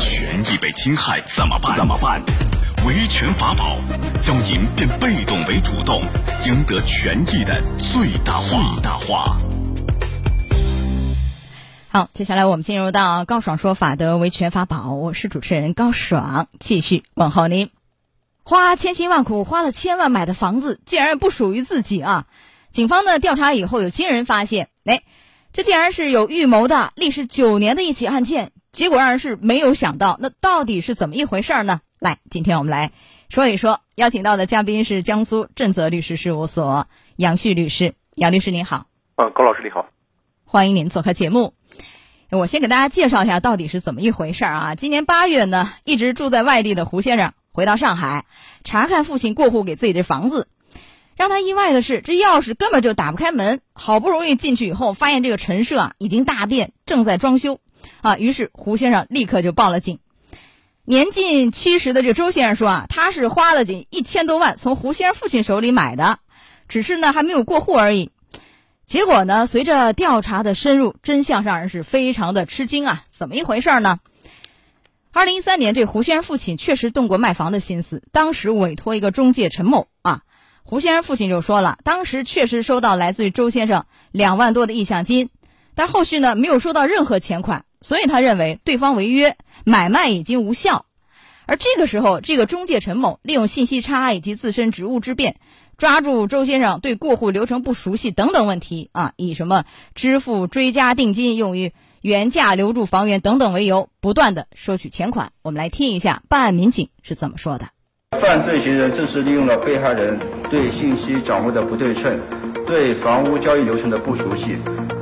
权益被侵害怎么办？怎么办？维权法宝，教您变被动为主动，赢得权益的最大化。最大化。好，接下来我们进入到高爽说法的维权法宝，我是主持人高爽，继续问候您。花千辛万苦花了千万买的房子，竟然不属于自己啊！警方呢调查以后有惊人发现，哎，这竟然是有预谋的，历时九年的一起案件，结果让人是没有想到，那到底是怎么一回事呢？来，今天我们来说一说，邀请到的嘉宾是江苏正泽律师事务所杨旭律师，杨律师您好。呃，高老师你好，欢迎您做客节目。我先给大家介绍一下到底是怎么一回事啊？今年八月呢，一直住在外地的胡先生回到上海，查看父亲过户给自己的房子，让他意外的是，这钥匙根本就打不开门。好不容易进去以后，发现这个陈设啊已经大变，正在装修，啊，于是胡先生立刻就报了警。年近七十的这周先生说啊，他是花了近一千多万从胡先生父亲手里买的，只是呢还没有过户而已。结果呢？随着调查的深入，真相让人是非常的吃惊啊！怎么一回事呢？二零一三年，这胡先生父亲确实动过卖房的心思，当时委托一个中介陈某啊。胡先生父亲就说了，当时确实收到来自于周先生两万多的意向金，但后续呢没有收到任何钱款，所以他认为对方违约，买卖已经无效。而这个时候，这个中介陈某利用信息差以及自身职务之便。抓住周先生对过户流程不熟悉等等问题啊，以什么支付追加定金用于原价留住房源等等为由，不断的收取钱款。我们来听一下办案民警是怎么说的：犯罪嫌疑人正是利用了被害人对信息掌握的不对称，对房屋交易流程的不熟悉，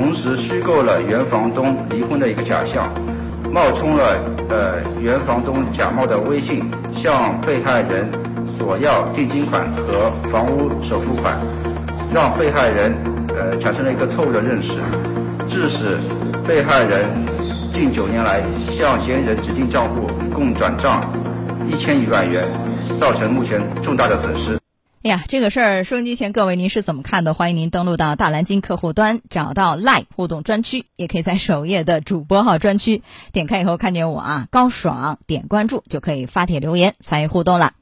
同时虚构了原房东离婚的一个假象，冒充了呃原房东假冒的微信向被害人。索要定金款和房屋首付款，让被害人呃产生了一个错误的认识，致使被害人近九年来向嫌疑人指定账户共转账一千余万元，造成目前重大的损失。哎呀，这个事儿收音机前各位您是怎么看的？欢迎您登录到大蓝鲸客户端，找到 Live 互动专区，也可以在首页的主播号专区点开以后看见我啊高爽，点关注就可以发帖留言参与互动了。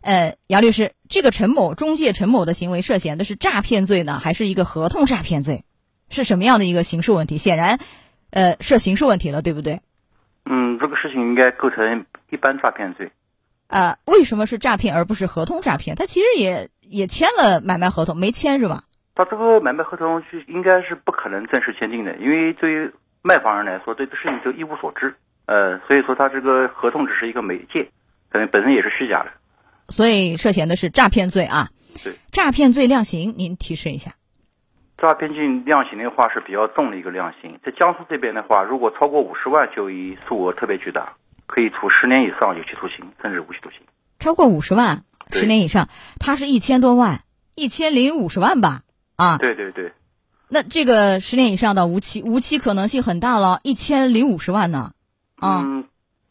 呃，姚律师，这个陈某中介陈某的行为涉嫌的是诈骗罪呢，还是一个合同诈骗罪？是什么样的一个刑事问题？显然，呃，涉刑事问题了，对不对？嗯，这个事情应该构成一般诈骗罪。啊，为什么是诈骗而不是合同诈骗？他其实也也签了买卖合同，没签是吧？他这个买卖合同是应该是不可能正式签订的，因为对于卖房人来说，对这事情就一无所知。呃，所以说他这个合同只是一个媒介，可能本身也是虚假的。所以涉嫌的是诈骗罪啊！对，诈骗罪量刑，您提示一下。诈骗罪量刑的话是比较重的一个量刑，在江苏这边的话，如果超过五十万，就以数额特别巨大，可以处十年以上有期徒刑，甚至无期徒刑。超过五十万，十年以上，他是一千多万，一千零五十万吧？啊，对对对。那这个十年以上的无期，无期可能性很大了，一千零五十万呢？嗯。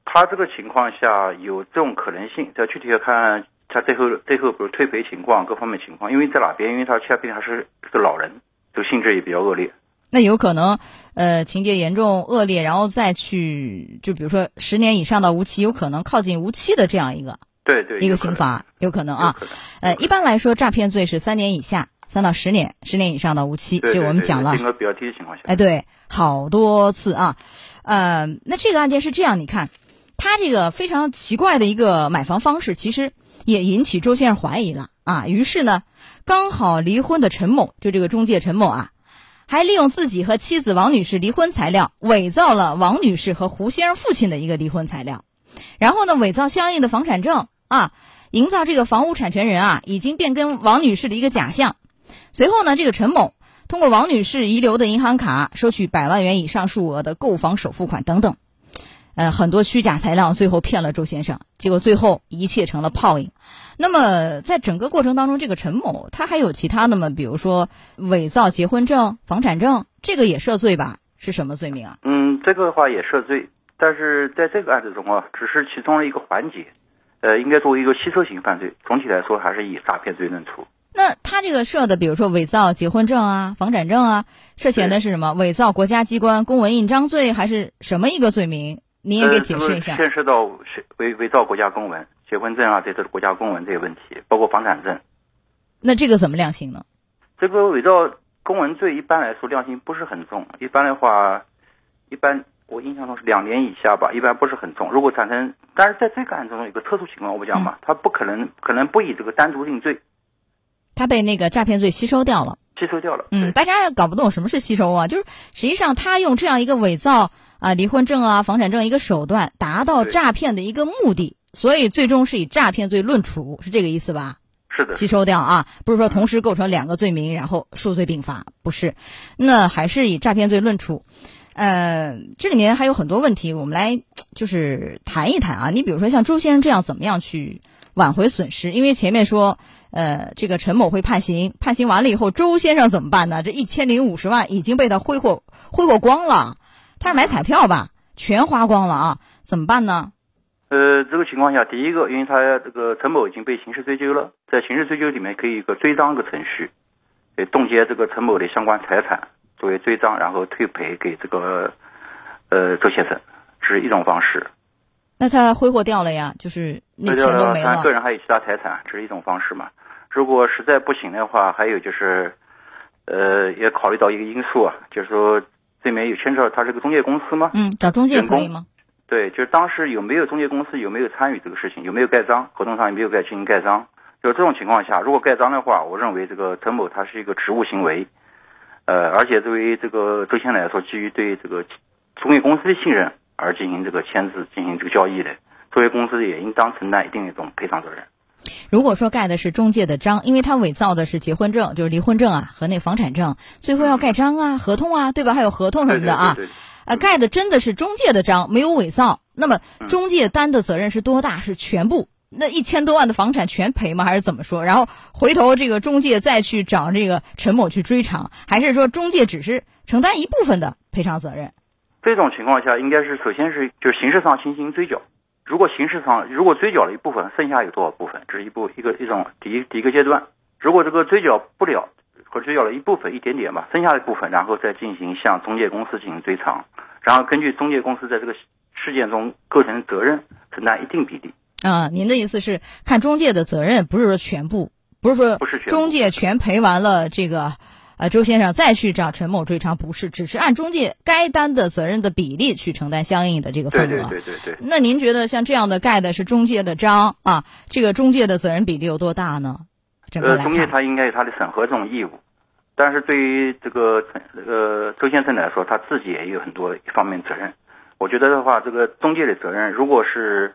他这个情况下有这种可能性，这具体要看他最后最后比如退赔情况各方面情况，因为在哪边，因为他恰毕竟还是个老人，这个性质也比较恶劣。那有可能，呃，情节严重恶劣，然后再去，就比如说十年以上的无期，有可能靠近无期的这样一个，对对，一个刑罚有可能啊。呃，一般来说，诈骗罪是三年以下，三到十年，十年以上的无期，这我们讲了。金额比较低的情况下，哎，对，好多次啊，呃，那这个案件是这样，你看。他这个非常奇怪的一个买房方式，其实也引起周先生怀疑了啊。于是呢，刚好离婚的陈某，就这个中介陈某啊，还利用自己和妻子王女士离婚材料，伪造了王女士和胡先生父亲的一个离婚材料，然后呢，伪造相应的房产证啊，营造这个房屋产权人啊已经变更王女士的一个假象。随后呢，这个陈某通过王女士遗留的银行卡收取百万元以上数额的购房首付款等等。呃，很多虚假材料，最后骗了周先生，结果最后一切成了泡影。那么，在整个过程当中，这个陈某他还有其他的吗？比如说伪造结婚证、房产证，这个也涉罪吧？是什么罪名啊？嗯，这个的话也涉罪，但是在这个案子中啊，只是其中的一个环节，呃，应该作为一个吸收型犯罪，总体来说还是以诈骗罪论处。那他这个涉的，比如说伪造结婚证啊、房产证啊，涉嫌的是什么？伪造国家机关公文印章罪，还是什么一个罪名？您也给解释一下。牵涉到伪伪造国家公文、结婚证啊，这都是国家公文这些问题，包括房产证。那这个怎么量刑呢？这个伪造公文罪一般来说量刑不是很重，一般的话，一般我印象中是两年以下吧，一般不是很重。如果产生，但是在这个案中有个特殊情况，我不讲嘛，他不可能可能不以这个单独定罪，他被那个诈骗罪吸收掉了。吸收掉了。嗯，大家搞不懂什么是吸收啊？就是实际上他用这样一个伪造啊离婚证啊房产证一个手段，达到诈骗的一个目的，所以最终是以诈骗罪论处，是这个意思吧？是的。吸收掉啊，不是说同时构成两个罪名，然后数罪并罚，不是，那还是以诈骗罪论处。呃，这里面还有很多问题，我们来就是谈一谈啊。你比如说像周先生这样，怎么样去挽回损失？因为前面说。呃，这个陈某会判刑，判刑完了以后，周先生怎么办呢？这一千零五十万已经被他挥霍挥霍光了，他是买彩票吧？全花光了啊，怎么办呢？呃，这个情况下，第一个，因为他这个陈某已经被刑事追究了，在刑事追究里面可以一个追赃一个程序，呃，冻结这个陈某的相关财产作为追赃，然后退赔给这个呃周先生，是一种方式。那他挥霍掉了呀，就是那钱都没了。个人还有其他财产，这是一种方式嘛？如果实在不行的话，还有就是，呃，也考虑到一个因素啊，就是说这里面有牵扯到他是个中介公司吗？嗯，找中介可以吗？对，就是当时有没有中介公司有没有参与这个事情，有没有盖章，合同上有没有盖进行盖章？就这种情况下，如果盖章的话，我认为这个陈某他是一个职务行为，呃，而且作为这个周先来说，基于对这个中介公司的信任而进行这个签字、进行这个交易的，作为公司也应当承担一定的这种赔偿责任。如果说盖的是中介的章，因为他伪造的是结婚证，就是离婚证啊和那房产证，最后要盖章啊、合同啊，对吧？还有合同什么的啊，呃，盖的真的是中介的章，没有伪造。那么中介担的责任是多大？是全部？那一千多万的房产全赔吗？还是怎么说？然后回头这个中介再去找这个陈某去追偿，还是说中介只是承担一部分的赔偿责任？这种情况下，应该是首先是就是形式上进行追缴。如果形式上如果追缴了一部分，剩下有多少部分？这是一部一个一种第一第一个阶段。如果这个追缴不了，或追缴了一部分一点点吧，剩下的部分，然后再进行向中介公司进行追偿，然后根据中介公司在这个事件中构成的责任承担一定比例。啊，您的意思是看中介的责任，不是说全部，不是说不是中介全赔完了这个。呃，周先生再去找陈某追偿，不是，只是按中介该担的责任的比例去承担相应的这个份额。对对对对对。那您觉得像这样的盖的是中介的章啊，这个中介的责任比例有多大呢？呃，中介他应该有他的审核这种义务，但是对于这个陈呃周先生来说，他自己也有很多一方面责任。我觉得的话，这个中介的责任，如果是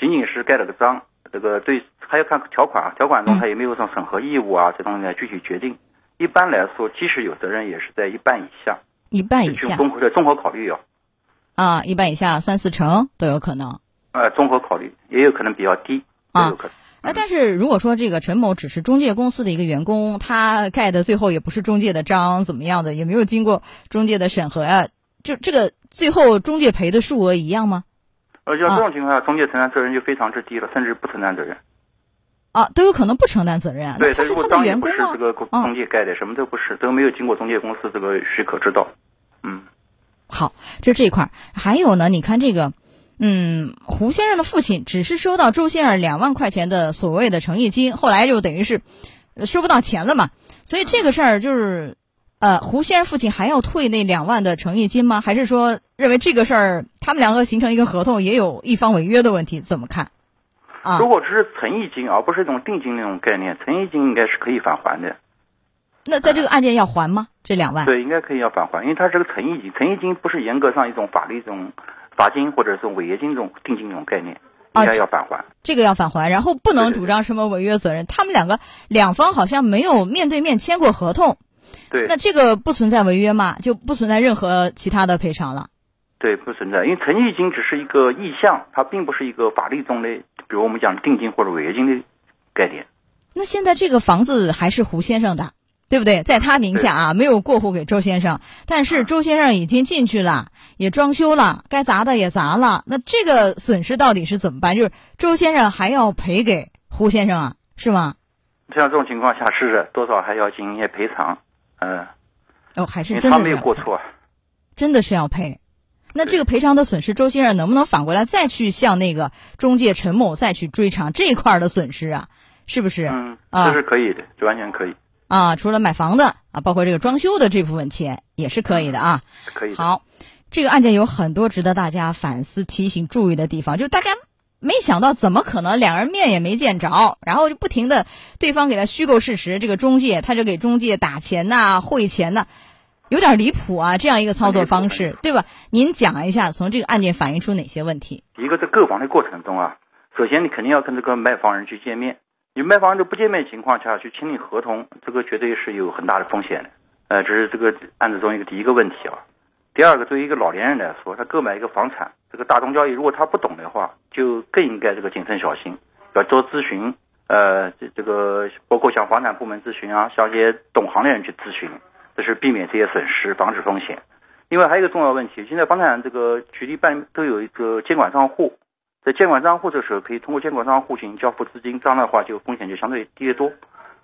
仅仅是盖了个章，这个对还要看条款啊，条款中他有没有这种审核义务啊，这东西来具体决定。一般来说，即使有责任，也是在一半以下。一半以下，综合的综合考虑哦。啊，一半以下，三四成都有可能。呃，综合考虑，也有可能比较低，啊，有可能。那但是如果说这个陈某只是中介公司的一个员工，他盖的最后也不是中介的章，怎么样的，也没有经过中介的审核啊，就这个最后中介赔的数额一样吗？呃，像这种情况下，中介承担责任就非常之低了，甚至不承担责任。啊，都有可能不承担责任啊。对，他如果当然不是这个中介盖的，什么都不是，都没有经过中介公司这个许可指导。嗯，好，这是这一块儿。还有呢，你看这个，嗯，胡先生的父亲只是收到周先生两万块钱的所谓的诚意金，后来就等于是收不到钱了嘛。所以这个事儿就是，呃，胡先生父亲还要退那两万的诚意金吗？还是说认为这个事儿他们两个形成一个合同，也有一方违约的问题？怎么看？如果只是诚意金，而不是一种定金那种概念，诚意金应该是可以返还的。那在这个案件要还吗？这两万？对，应该可以要返还，因为它是个诚意金，诚意金不是严格上一种法律一种罚金或者是违约金这种定金这种概念，应该要返还。这个要返还，然后不能主张什么违约责任。他们两个两方好像没有面对面签过合同，对，那这个不存在违约吗？就不存在任何其他的赔偿了？对，不存在，因为诚意金只是一个意向，它并不是一个法律中的。比如我们讲定金或者违约金的概念，那现在这个房子还是胡先生的，对不对？在他名下啊，没有过户给周先生。但是周先生已经进去了，也装修了，该砸的也砸了。那这个损失到底是怎么办？就是周先生还要赔给胡先生啊，是吗？像这种情况下，是多少还要进行一些赔偿，嗯。哦，还是真的他没有过错，真的是要赔。那这个赔偿的损失，周先生能不能反过来再去向那个中介陈某再去追偿这一块的损失啊？是不是？嗯，啊这是可以的，这完全可以，啊，除了买房子啊，包括这个装修的这部分钱也是可以的啊。可以。好，这个案件有很多值得大家反思、提醒、注意的地方，就大家没想到怎么可能两人面也没见着，然后就不停的对方给他虚构事实，这个中介他就给中介打钱呐、汇钱呐、有点离谱啊，这样一个操作方式，对吧？您讲一下，从这个案件反映出哪些问题？一个在购房的过程中啊，首先你肯定要跟这个卖房人去见面，你卖房人都不见面的情况下去签订合同，这个绝对是有很大的风险的。呃，这是这个案子中一个第一个问题啊。第二个，对于一个老年人来说，他购买一个房产，这个大宗交易，如果他不懂的话，就更应该这个谨慎小心，要多咨询。呃，这这个包括向房产部门咨询啊，向一些懂行的人去咨询，这是避免这些损失，防止风险。另外还有一个重要问题，现在房产这个局里办都有一个监管账户，在监管账户的时候，可以通过监管账户进行交付资金，这样的话就风险就相对低得多。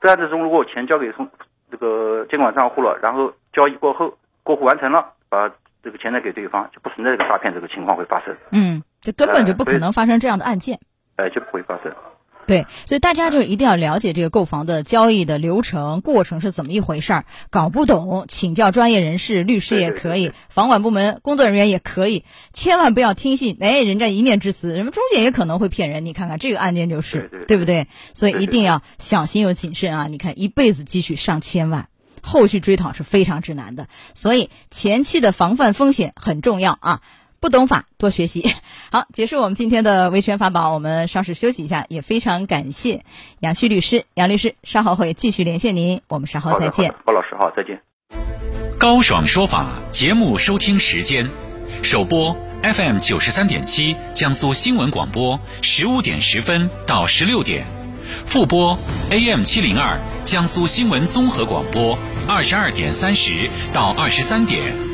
在案子中，如果钱交给从这个监管账户了，然后交易过后过户完成了，把这个钱再给对方，就不存在这个诈骗这个情况会发生，嗯，这根本就不可能发生这样的案件。哎、就不会发生。对，所以大家就是一定要了解这个购房的交易的流程过程是怎么一回事儿，搞不懂请教专业人士，律师也可以，房管部门工作人员也可以，千万不要听信哎人家一面之词，什么中介也可能会骗人。你看看这个案件就是，对对不对？所以一定要小心又谨慎啊！你看一辈子积蓄上千万。后续追讨是非常之难的，所以前期的防范风险很重要啊！不懂法多学习。好，结束我们今天的维权法宝，我们稍事休息一下，也非常感谢杨旭律师、杨律师，稍后会继续连线您，我们稍后，再见高老师好，再见。高爽说法节目收听时间：首播 FM 九十三点七，江苏新闻广播十五点十分到十六点；复播 AM 七零二，江苏新闻综合广播二十二点三十到二十三点。